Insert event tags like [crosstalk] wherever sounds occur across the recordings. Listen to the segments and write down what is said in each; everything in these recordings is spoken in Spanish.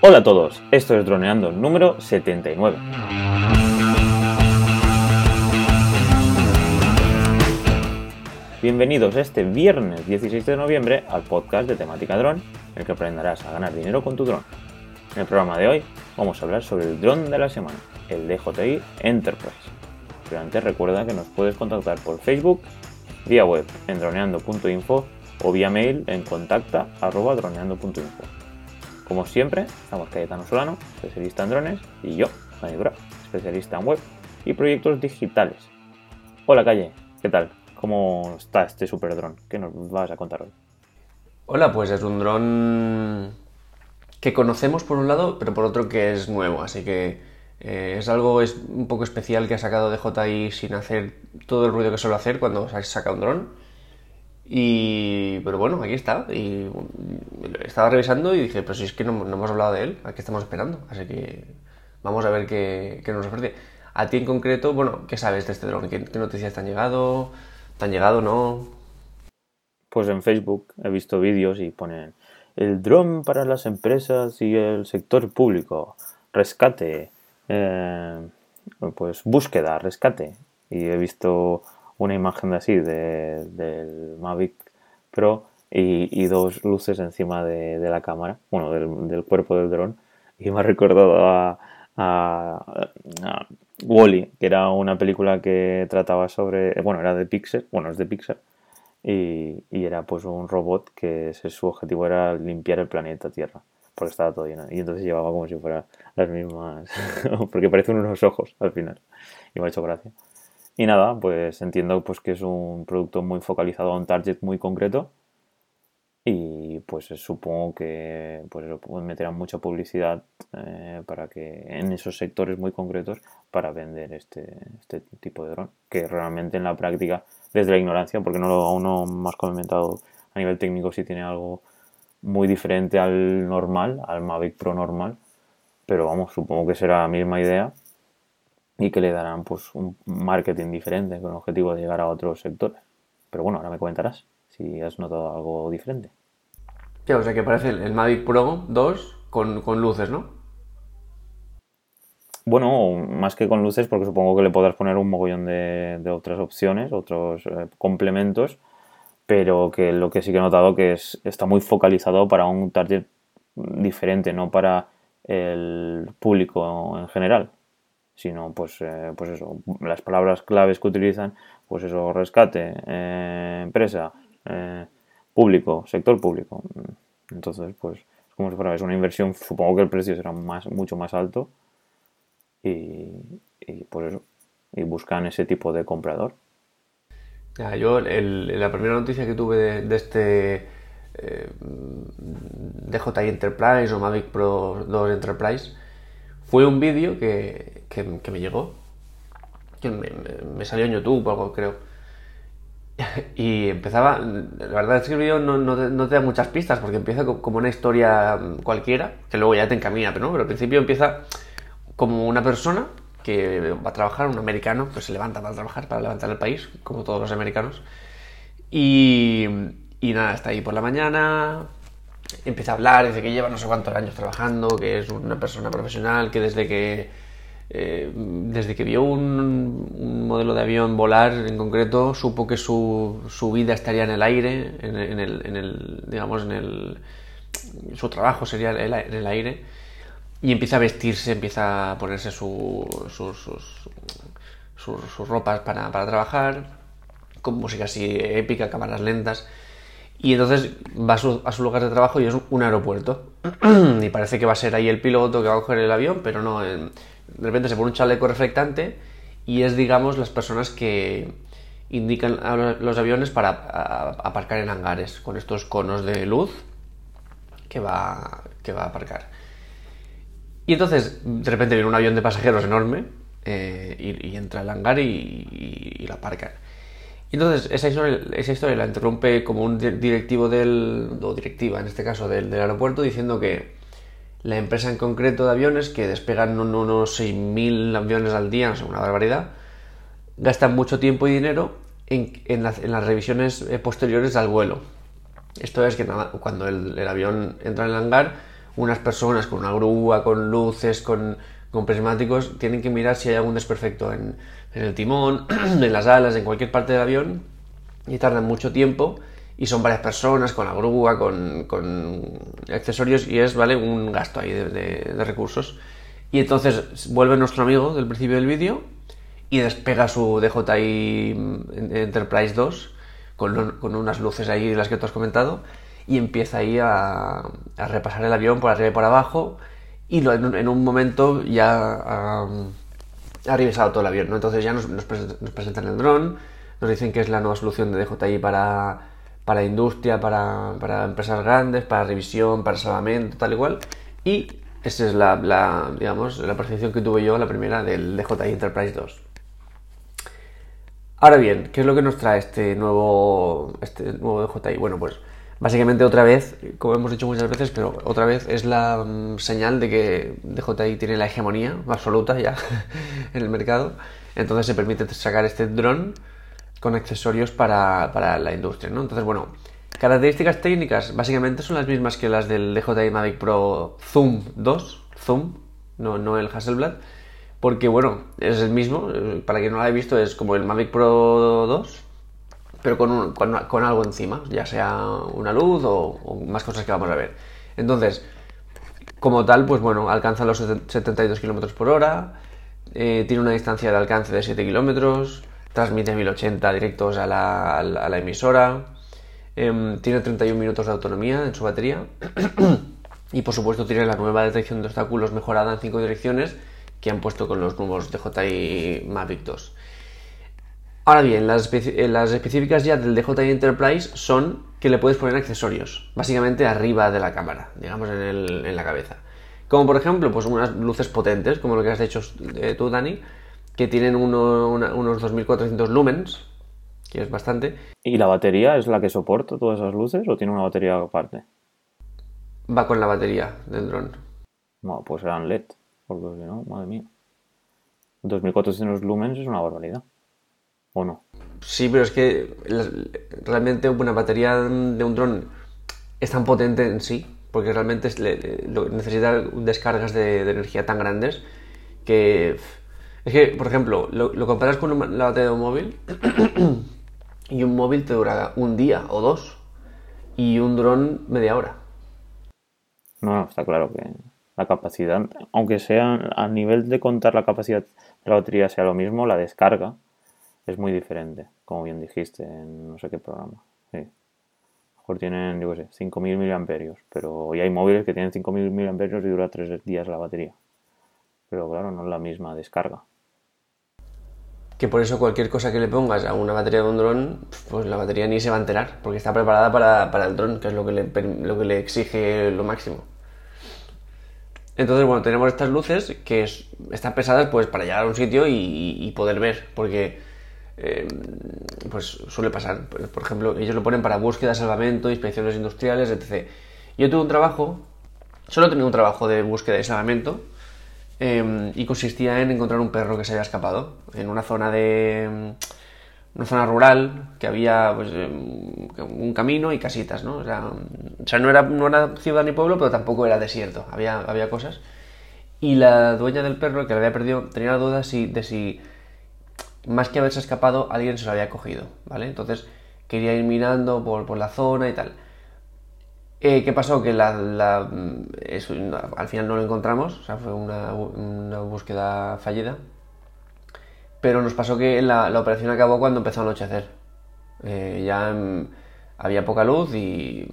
Hola a todos, esto es Droneando número 79. Bienvenidos este viernes 16 de noviembre al podcast de temática dron, en el que aprenderás a ganar dinero con tu dron. En el programa de hoy vamos a hablar sobre el dron de la semana, el DJI Enterprise. Pero antes recuerda que nos puedes contactar por Facebook, vía web en droneando.info o vía mail en contacta.droneando.info. Como siempre, estamos Cayetano Solano, especialista en drones, y yo, Dani especialista en web y proyectos digitales. Hola Calle, ¿qué tal? ¿Cómo está este super dron? ¿Qué nos vas a contar hoy? Hola, pues es un dron que conocemos por un lado, pero por otro que es nuevo, así que eh, es algo es un poco especial que ha sacado DJI sin hacer todo el ruido que suele hacer cuando saca un dron. Y, pero bueno, aquí está. Y estaba revisando y dije, pero si es que no, hemos hablado de él, ¿a qué estamos esperando? Así que vamos a ver qué, qué nos ofrece. A ti en concreto, bueno, ¿qué sabes de este dron? ¿Qué, qué noticias te han llegado? ¿Te han llegado no? Pues en Facebook he visto vídeos y ponen el dron para las empresas y el sector público, rescate, eh, pues búsqueda, rescate. Y he visto una imagen de así de, del Mavic Pro y, dos luces encima de, la cámara, bueno, del, cuerpo del dron. Y me ha recordado a, Wally, que era una película que trataba sobre, bueno, era de Pixar, bueno, es de Pixar, y, y, era pues un robot que su objetivo era limpiar el planeta Tierra, porque estaba todo lleno. Y entonces llevaba como si fuera las mismas, [laughs] porque parecen unos ojos al final. Y me ha hecho gracia. Y nada, pues entiendo pues que es un producto muy focalizado a un target muy concreto. Y pues supongo que pues meterán mucha publicidad eh, para que en esos sectores muy concretos para vender este, este tipo de dron que realmente en la práctica desde la ignorancia porque no lo, aún no más comentado a nivel técnico si tiene algo muy diferente al normal al Mavic Pro normal pero vamos supongo que será la misma idea y que le darán pues un marketing diferente con el objetivo de llegar a otros sectores. Pero bueno, ahora me comentarás si has notado algo diferente. o sea que parece el, Mavic Pro 2 con, luces, ¿no? Bueno, más que con luces, porque supongo que le podrás poner un mogollón de, otras opciones, otros eh, complementos, pero que lo que sí que he notado que es, está muy focalizado para un target diferente, no para el público en general sino pues, eh, pues eso, las palabras claves que utilizan, pues eso, rescate, eh, empresa, eh, público, sector público. Entonces, pues, como si fuera es una inversión, supongo que el precio será más, mucho más alto y, pues eso, y buscan ese tipo de comprador. Ya, yo la primera noticia que tuve de, de este DJI Enterprise o Mavic Pro 2 Enterprise fue un vídeo que, que, me llegó, que me, salió en YouTube o algo, creo. [laughs] Y empezaba, la verdad es que el vídeo no, no, te, da muchas pistas porque empieza como una historia cualquiera, que luego ya te encamina, pero no, pero al principio empieza como una persona que va a trabajar, un americano, que se levanta para trabajar, para levantar el país, como todos los americanos. Y, y nada, está ahí por la mañana, empieza a hablar, dice que lleva no sé cuántos años trabajando, que es una persona profesional, que desde que eh, desde que vio un, modelo de avión volar en concreto, supo que su, su vida estaría en el aire, en, el, en, el, digamos, en el, su trabajo sería en el aire, y empieza a vestirse, empieza a ponerse su, sus, sus, sus, ropas para, para trabajar, con música así épica, cámaras lentas, y entonces va a su, a su, lugar de trabajo y es un aeropuerto. [clears throat] y parece que va a ser ahí el piloto que va a coger el avión, pero no. De repente se pone un chaleco reflectante y es, digamos, las personas que indican a los aviones para aparcar en hangares con estos conos de luz que va, que va a aparcar. Y entonces, de repente viene un avión de pasajeros enorme eh, y, entra al hangar y, y, la aparcan. Y entonces esa historia, esa historia la interrumpe como un directivo del, o directiva en este caso, del, aeropuerto diciendo que la empresa en concreto de aviones, que despegan unos 6.000 aviones al día, no sé, una barbaridad, gastan mucho tiempo y dinero en, en, las revisiones eh, posteriores al vuelo. Esto es que cuando el, avión entra en el hangar, unas personas con una grúa, con luces, con, con prismáticos, tienen que mirar si hay algún desperfecto en, en el timón, [clears throat] en las alas, en cualquier parte del avión, y tardan mucho tiempo, y son varias personas con la grúa, con, con accesorios, y es, ¿vale? Un gasto ahí de, de- de recursos. Y entonces vuelve nuestro amigo del principio del vídeo y despega su DJI Enterprise 2 con, lo- con unas luces ahí, las que tú has comentado, y empieza ahí a, a repasar el avión por arriba y por abajo, y lo- en, en un momento ya ha, ha revisado todo el avión, ¿no? Entonces ya nos, nos pres- nos presentan el dron, nos dicen que es la nueva solución de DJI para, para industria, para, para empresas grandes, para revisión, para salvamento, tal y cual, y esa es la, digamos, la percepción que tuve yo, la primera del DJI Enterprise 2. Ahora bien, ¿qué es lo que nos trae este nuevo, este nuevo DJI? Bueno, pues básicamente otra vez, como hemos dicho muchas veces, pero otra vez es la mm, señal de que DJI tiene la hegemonía absoluta ya [laughs] en el mercado. Entonces se permite sacar este dron con accesorios para, para la industria, ¿no? Entonces, bueno, características técnicas básicamente son las mismas que las del DJI Mavic Pro Zoom 2, Zoom, no, no el Hasselblad, porque bueno, es el mismo, eh, para quien no lo haya visto es como el Mavic Pro 2, pero con, un- con, algo encima, ya sea una luz o, más cosas que vamos a ver. Entonces, como tal, pues bueno, alcanza los 72 km por hora, eh, tiene una distancia de alcance de 7 km, transmite 1080 directos a la, a la- a la emisora, em, tiene 31 minutos de autonomía en su batería [clears throat] y por supuesto tiene la nueva detección de obstáculos mejorada en 5 direcciones que han puesto con los nuevos DJI Mavic 2. Ahora bien, las, eh, las específicas ya del DJI Enterprise son que le puedes poner accesorios, básicamente arriba de la cámara, digamos en, el- en la cabeza. Como por ejemplo, pues unas luces potentes, como lo que has hecho eh, tú, Dani, que tienen uno- una- unos 2400 lumens, que es bastante. ¿Y la batería es la que soporta todas esas luces o tiene una batería aparte? Va con la batería del dron. No, pues eran LED, porque si no, madre mía. 2400 lumens es una barbaridad. ¿O no? Sí, pero es que realmente una batería de un dron es tan potente en sí, porque realmente necesita descargas de, de energía tan grandes que... Es que, por ejemplo, lo, comparas con la batería de un móvil [clears throat] y un móvil te dura un día o dos y un dron media hora. No, está claro que la capacidad, aunque sea a nivel de contar la capacidad de la batería sea lo mismo, la descarga es muy diferente, como bien dijiste en no sé qué programa. Sí. Mejor tienen, yo qué sé, 5.000 miliamperios, pero hoy hay móviles que tienen 5.000 miliamperios y dura 3 días la batería. Pero claro, no es la misma descarga. Que por eso cualquier cosa que le pongas a una batería de un dron, pues la batería ni se va a enterar, porque está preparada para, para el dron, que es lo que, le, lo que le exige lo máximo. Entonces, bueno, tenemos estas luces que es- están pesadas pues para llegar a un sitio y, poder ver, porque eh, pues suele pasar. Por por ejemplo, ellos lo ponen para búsqueda, salvamento, inspecciones industriales, etc. Yo tuve un trabajo, solo tenía un trabajo de búsqueda y salvamento, eh, y consistía en encontrar un perro que se había escapado en una zona de una zona rural que había pues, eh, un camino y casitas, ¿no? O sea, o sea, no, era, no era ciudad ni pueblo, pero tampoco era desierto, había, había cosas. Y la dueña del perro, que lo había perdido, tenía la duda si, de si, más que haberse escapado, alguien se lo había cogido, ¿vale? Entonces quería ir mirando por, por la zona y tal. Eh, ¿Qué pasó? Que la, la- eso, no, al final no lo encontramos, o sea, fue una, búsqueda fallida. Pero nos pasó que la, operación acabó cuando empezó a anochecer. Eh, ya mm, había poca luz y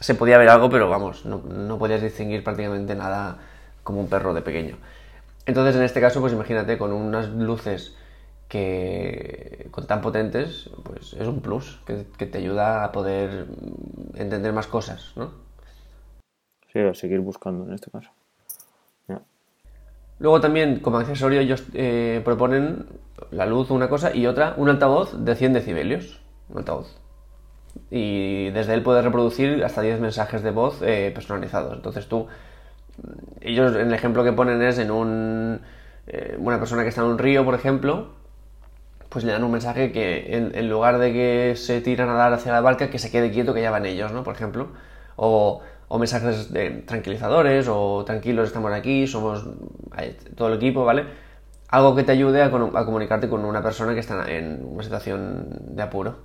se podía ver algo, pero vamos, no, no podías distinguir prácticamente nada como un perro de pequeño. Entonces, en este caso, pues imagínate, con unas luces que con tan potentes, pues es un plus que, que te ayuda a poder entender más cosas, ¿no? Sí, a seguir buscando en este caso. Ya. Luego también, como accesorio, ellos eh, proponen la luz, una cosa, y otra, un altavoz de 100 decibelios. Un altavoz. Y desde él puedes reproducir hasta 10 mensajes de voz eh, personalizados. Entonces tú, ellos en el ejemplo que ponen es en un, eh, una persona que está en un río, por ejemplo, pues le dan un mensaje que en, lugar de que se tire a nadar hacia la barca, que se quede quieto, que ya van ellos, ¿no? Por ejemplo. O, o mensajes de tranquilizadores o tranquilos, estamos aquí, somos todo el equipo, ¿vale? Algo que te ayude a, comunicarte con una persona que está en una situación de apuro.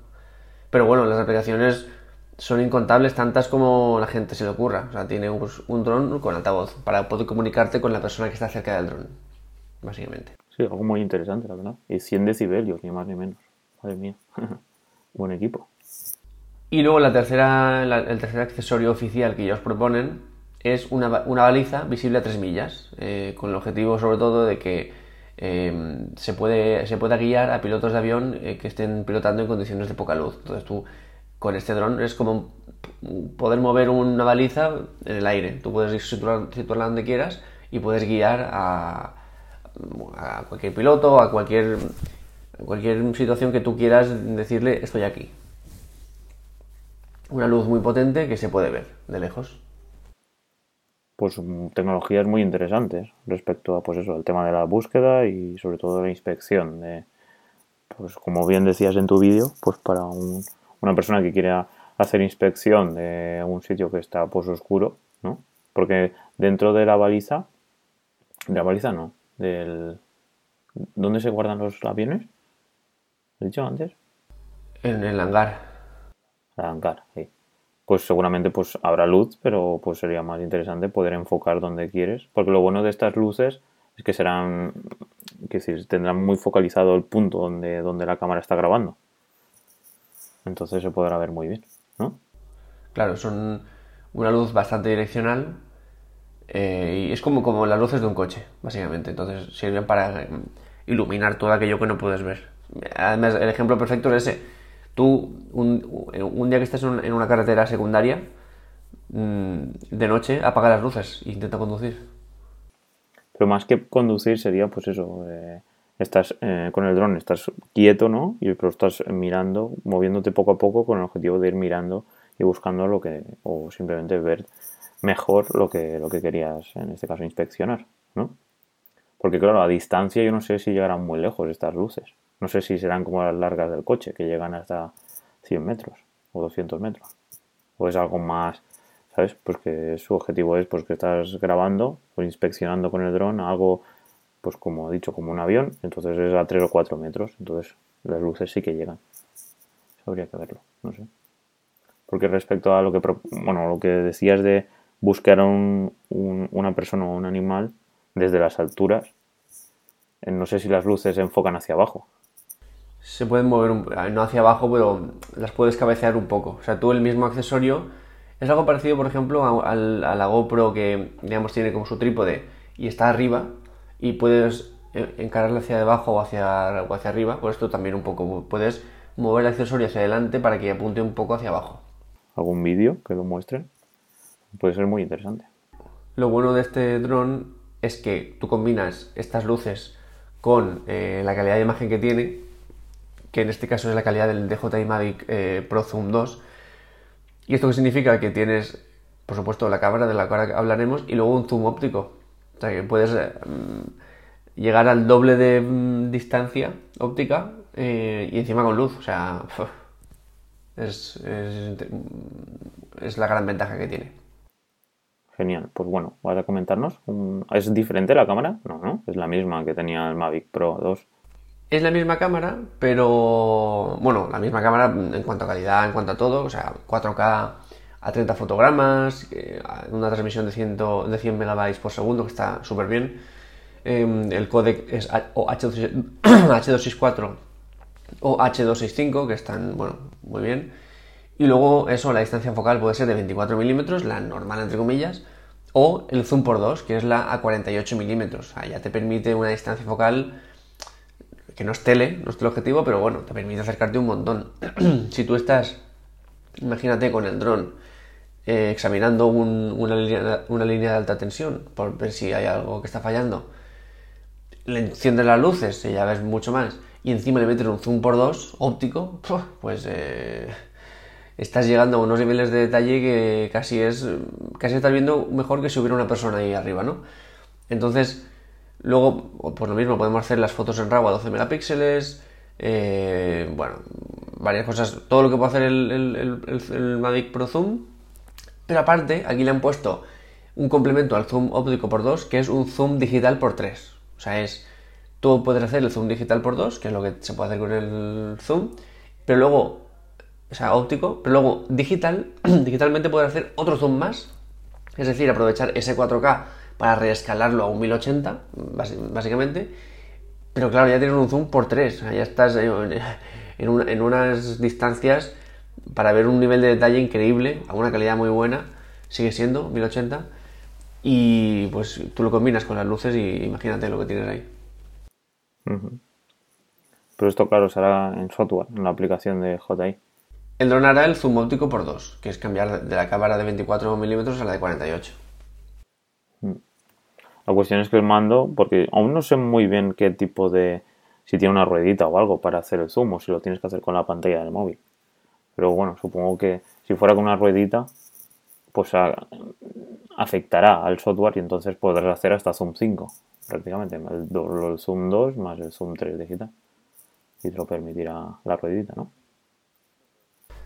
Pero bueno, las aplicaciones son incontables, tantas como la gente se le ocurra. O sea, tiene un, un dron con altavoz para poder comunicarte con la persona que está cerca del dron, básicamente. Sí, algo muy interesante, la verdad. Y 100 decibelios, ni más ni menos. Madre mía. [laughs] Buen equipo. Y luego la tercera, el tercer accesorio oficial que ellos proponen es una, baliza visible a 3 millas, eh, con el objetivo sobre todo de que eh, se, puede, se pueda guiar a pilotos de avión eh, que estén pilotando en condiciones de poca luz. Entonces tú con este dron es como poder mover una baliza en el aire. Tú puedes situarla donde quieras y puedes guiar a, a cualquier piloto, a cualquier, cualquier situación que tú quieras decirle estoy aquí. Una luz muy potente que se puede ver de lejos. Pues mm, tecnologías muy interesantes respecto a pues eso, el tema de la búsqueda y sobre todo la inspección de pues como bien decías en tu vídeo, pues para una persona que quiera hacer inspección de un sitio que está pues oscuro, ¿no? Porque dentro de la baliza, de la baliza no, del ¿Dónde se guardan los aviones? ¿Lo he dicho antes? En el hangar. El hangar, sí. Pues seguramente pues habrá luz, pero pues sería más interesante poder enfocar donde quieres. Porque lo bueno de estas luces es que serán, que decir, tendrán muy focalizado el punto donde, donde la cámara está grabando. Entonces se podrá ver muy bien, ¿no? Claro, son una luz bastante direccional eh, y es como, como las luces de un coche, básicamente. Entonces sirven para eh, iluminar todo aquello que no puedes ver. Además, el ejemplo perfecto es ese. Tú, un, día que estás en una carretera secundaria, mm, de noche, apaga las luces e intenta conducir. Pero más que conducir sería, pues eso, eh, estás con el dron, estás quieto, ¿no? Y pero estás mirando, moviéndote poco a poco con el objetivo de ir mirando y buscando lo que, o simplemente ver mejor lo que, lo que querías, en este caso, inspeccionar, ¿no? Porque claro, a distancia yo no sé si llegarán muy lejos estas luces. No sé si serán como las largas del coche, que llegan hasta 100 metros o 200 metros. O es algo más, ¿sabes? Pues que su objetivo es pues que estás grabando o inspeccionando con el dron algo, pues como he dicho, como un avión. Entonces es a 3 o 4 metros. Entonces las luces sí que llegan. Eso habría que verlo, no sé. Porque respecto a lo que, bueno, lo que decías de buscar a una persona o un animal desde las alturas. Eh, no sé si las luces se enfocan hacia abajo. Se pueden mover, no hacia abajo, pero las puedes cabecear un poco. O sea, tú el mismo accesorio es algo parecido, por ejemplo, a, la GoPro que, digamos, tiene como su trípode y está arriba y puedes eh, encararla hacia abajo o hacia, o hacia arriba. Por esto también un poco puedes mover el accesorio hacia adelante para que apunte un poco hacia abajo. ¿Algún vídeo que lo muestren? Puede ser muy interesante. Lo bueno de este dron es que tú combinas estas luces con eh, la calidad de imagen que tiene, que en este caso es la calidad del DJI Mavic eh, Pro Zoom 2. ¿Y esto qué significa? Que tienes, por supuesto, la cámara de la ahora hablaremos y luego un zoom óptico. O sea que puedes eh, mm, llegar al doble de mm, distancia óptica y encima con luz. O sea, es, es la gran ventaja que tiene. Genial. Pues bueno, vas a comentarnos. ¿Es diferente la cámara? No, no. Es la misma que tenía el Mavic Pro 2. Es la misma cámara, pero. Bueno, la misma cámara en cuanto a calidad, en cuanto a todo. O sea, 4K a 30 fotogramas, una transmisión de, 100, de 100 megabytes por segundo, que está súper bien. Em, el codec es H264 o H265, [clears throat] que están, bueno, muy bien. Y luego eso, la distancia focal puede ser de 24 milímetros, la normal entre comillas, o el zoom por 2, que es la a 48 milímetros. O sea, ya te permite una distancia focal que no es tele, no es el objetivo, pero bueno, te permite acercarte un montón. [clears throat] si tú estás, imagínate con el dron, eh, examinando una, línea, una línea de alta tensión por ver si hay algo que está fallando, le enciendes las luces y ya ves mucho más, y encima le metes un zoom por 2 óptico, [laughs] pues... Eh, estás llegando a unos niveles de detalle que casi es, casi estás viendo mejor que si hubiera una persona ahí arriba, ¿no? Entonces, luego, por lo mismo, podemos hacer las fotos en RAW a 12 megapíxeles, eh, bueno, varias cosas, todo lo que puede hacer el, el, Mavic Pro Zoom Pero aparte, aquí le han puesto un complemento al zoom óptico por 2, que es un zoom digital por 3. O sea, es, tú puedes hacer el zoom digital por 2, que es lo que se puede hacer con el zoom, pero luego, o sea, óptico, pero luego digital, [clears throat] digitalmente puedes hacer otro zoom más, es decir, aprovechar ese 4K para reescalarlo a un 1080, básicamente, pero claro, ya tienes un zoom por 3, o sea, ya estás [laughs] en unas distancias para ver un nivel de detalle increíble, a una calidad muy buena, sigue siendo 1080, y pues tú lo combinas con las luces y imagínate lo que tienes ahí. Pero esto, claro, será en software, en la aplicación de JI. El dron hará el zoom óptico por 2, que es cambiar de la cámara de 24 milímetros a la de 48. Mm. La cuestión es que el mando, porque aún no sé muy bien qué tipo de. si tiene una ruedita o algo para hacer el zoom o si lo tienes que hacer con la pantalla del móvil. Pero bueno, supongo que si fuera con una ruedita, pues afectará al software y entonces podrás hacer hasta zoom 5, prácticamente. El, zoom 2 más el zoom 3 digital. Y te lo permitirá la ruedita, ¿no?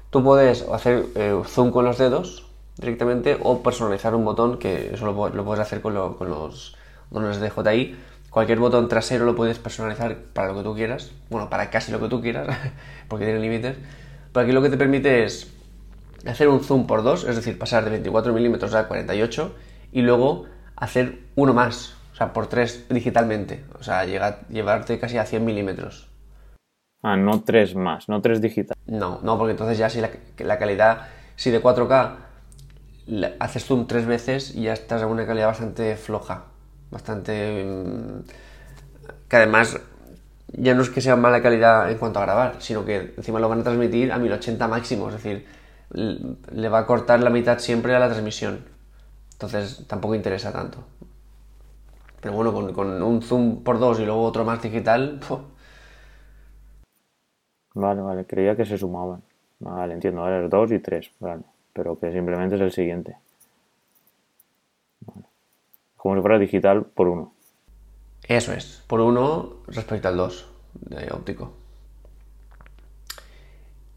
Tú puedes hacer eh, zoom con los dedos directamente o personalizar un botón que eso lo, puedes hacer con, los botones de JI. Cualquier botón trasero lo puedes personalizar para lo que tú quieras, bueno, para casi lo que tú quieras, [laughs] porque tiene límites. Pero aquí lo que te permite es hacer un zoom por dos, es decir, pasar de 24 milímetros a 48 y luego hacer uno más, o sea, por tres digitalmente, o sea, llevarte casi a 100 milímetros. Ah, no tres más, no tres digital. No, no, porque entonces ya si la, calidad, si de 4K haces zoom tres veces, ya estás a una calidad bastante floja, bastante... Mm, que además ya no es que sea mala calidad en cuanto a grabar, sino que encima lo van a transmitir a 1080 máximo, es decir, le va a cortar la mitad siempre a la transmisión. Entonces tampoco interesa tanto. Pero bueno, con, un zoom por dos y luego otro más digital. [laughs] Vale, vale, creía que se sumaban. Vale, entiendo, ahora es dos y tres, vale. Pero que simplemente es el siguiente. Como si fuera digital por uno. Eso es, por uno respecto al dos de óptico.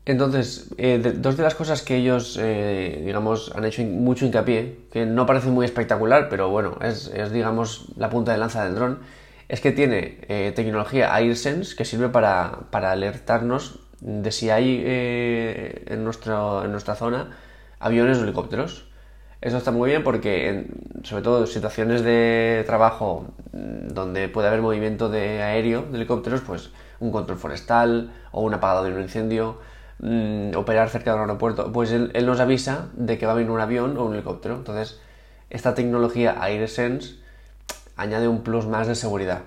Entonces, eh, dos de las cosas que ellos, eh, digamos, han hecho mucho hincapié, que no parece muy espectacular, pero bueno, es, digamos, la punta de lanza del dron, es que tiene eh, tecnología AirSense que sirve para, alertarnos de si hay en, nuestro, en nuestra zona aviones o helicópteros. Eso está muy bien porque, sobre todo en situaciones de trabajo mm, donde puede haber movimiento de aéreo, de helicópteros, pues un control forestal o un apagado de un incendio, Mm, operar cerca de un aeropuerto, pues él, nos avisa de que va a venir un avión o un helicóptero. Entonces, esta tecnología AirSense añade un plus más de seguridad,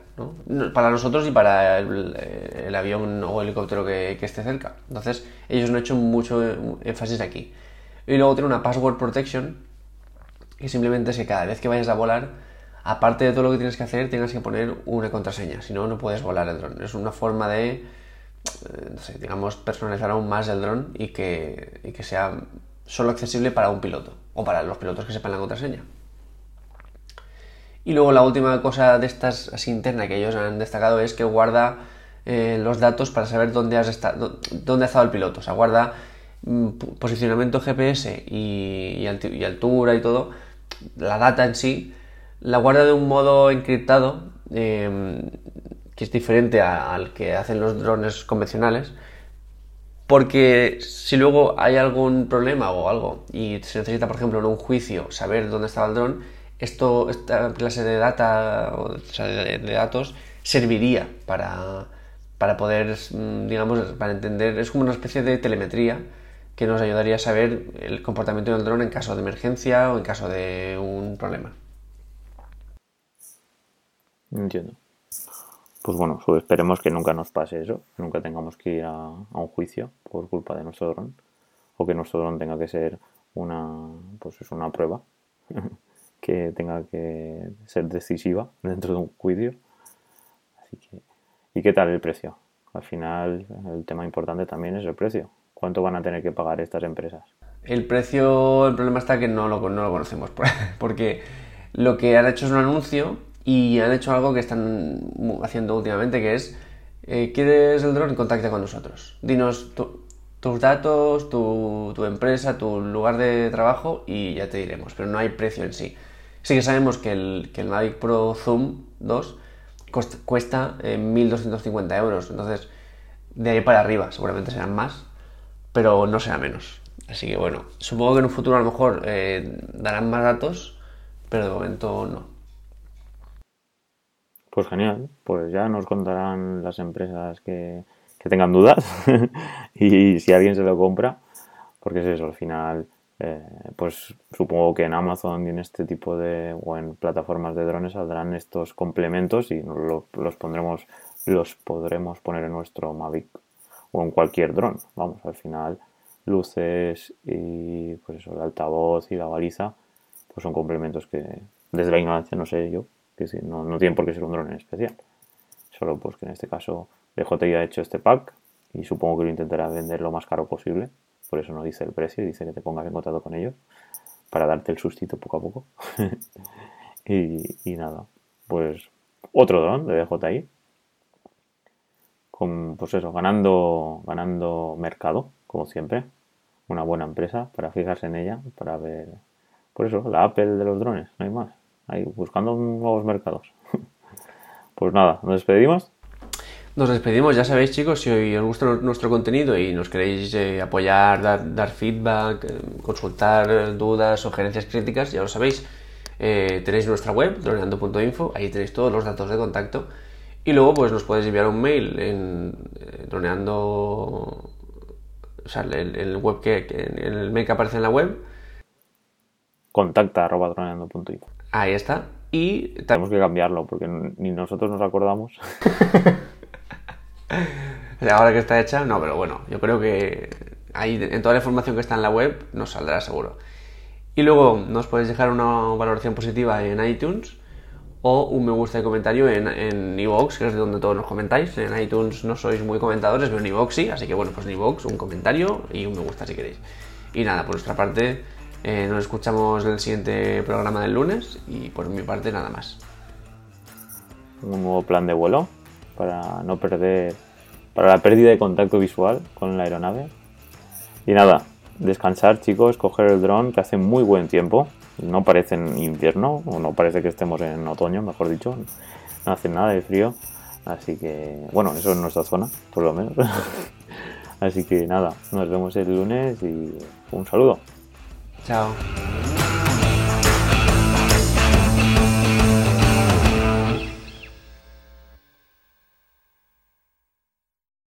Para nosotros y para el, avión o helicóptero que, esté cerca. Entonces, ellos no han hecho mucho énfasis aquí. Y luego tiene una password protection, que simplemente es que cada vez que vayas a volar, aparte de todo lo que tienes que hacer, tienes que poner una contraseña, si no, no puedes volar el dron. Es una forma de eh, no sé, digamos, personalizar aún más el dron y que, que sea solo accesible para un piloto o para los pilotos que sepan la contraseña. Y luego la última cosa de estas así interna que ellos han destacado es que guarda eh, los datos para saber dónde, has estado, dónde ha estado el piloto. O sea, guarda mm, posicionamiento GPS y, altura y todo, la data en sí, la guarda de un modo encriptado eh, que es diferente al que hacen los drones convencionales, porque si luego hay algún problema o algo y se necesita, por ejemplo, en un juicio saber dónde estaba el dron, esto, esta clase de data o de, datos serviría para, para poder, mm, digamos, para entender, es como una especie de telemetría que nos ayudaría a saber el comportamiento del dron en caso de emergencia o en caso de un problema. Entiendo pues bueno, esperemos que nunca nos pase eso, nunca tengamos que ir a, un juicio por culpa de nuestro dron, o que nuestro dron tenga que ser una, pues es una prueba [laughs] que tenga que ser decisiva dentro de un juicio. Así que, ¿y qué tal el precio? Al final, el tema importante también es el precio. ¿Cuánto van a tener que pagar estas empresas? El precio, el problema está que no lo, no lo conocemos, [laughs] porque lo que han hecho es un anuncio y han hecho algo que están haciendo últimamente, que es, eh, ¿quieres el dron? Contacta con nosotros. Dinos tu, tus datos, tu, tu, empresa, tu lugar de trabajo y ya te diremos, pero no hay precio en sí. Sí que sabemos que el, que el Mavic Pro Zoom 2 cuesta 1.250 eh, euros, entonces de ahí para arriba seguramente serán más, pero no será menos. Así que bueno, supongo que en un futuro a lo mejor eh, darán más datos, pero de momento no. Pues genial, pues ya nos contarán las empresas que, que tengan dudas [laughs] y si alguien se lo compra, porque es eso, al final, eh, pues supongo que en Amazon y en este tipo de, o en plataformas de drones saldrán estos complementos y los pondremos, los podremos poner en nuestro Mavic o en cualquier dron. Vamos, al final, luces y pues eso, el altavoz y la baliza, pues son complementos que desde la ignorancia no sé yo, que no, tienen por qué ser un dron en especial. Solo pues que en este caso DJI ha hecho este pack y supongo que lo intentará vender lo más caro posible. Por eso no dice el precio y dice que te pongas en contacto con ellos para darte el sustito poco a poco. [laughs] y, nada, pues otro dron de DJI. Con, pues eso, ganando, ganando mercado, como siempre. Una buena empresa para fijarse en ella, para ver. Por eso, la Apple de los drones, no hay más. Ahí, buscando nuevos mercados. [laughs] pues nada, nos despedimos. Nos despedimos, ya sabéis chicos, si os gusta nuestro contenido y nos queréis eh, apoyar, dar, feedback, eh, consultar dudas, sugerencias críticas, ya lo sabéis. Eh, tenéis nuestra web, droneando.info, ahí tenéis todos los datos de contacto. Y luego pues nos podéis enviar un mail en droneando... O sea, el, el web que, en el mail que aparece en la web. Contacta arroba droneando.info. Ahí está. Y tenemos que cambiarlo porque ni nosotros nos acordamos. [laughs] Ahora que está hecha, no, pero bueno, yo creo que ahí en toda la información que está en la web nos saldrá seguro. Y luego nos podéis dejar una valoración positiva en iTunes o un me gusta y comentario en, en Evox, que es de donde todos nos comentáis. En iTunes no sois muy comentadores, pero en Evox sí, así que bueno, pues en Evox un comentario y un me gusta si queréis. Y nada, por nuestra parte, eh, nos escuchamos en el siguiente programa del lunes y por mi parte nada más. Un nuevo plan de vuelo para no perder, para la pérdida de contacto visual con la aeronave. Y nada, descansar chicos, coger el dron que hace muy buen tiempo, no parece en invierno, o no parece que estemos en otoño, mejor dicho, no hace nada de frío, así que, bueno, eso es nuestra zona, por lo menos. [laughs] así que nada, nos vemos el lunes y un saludo. Chao.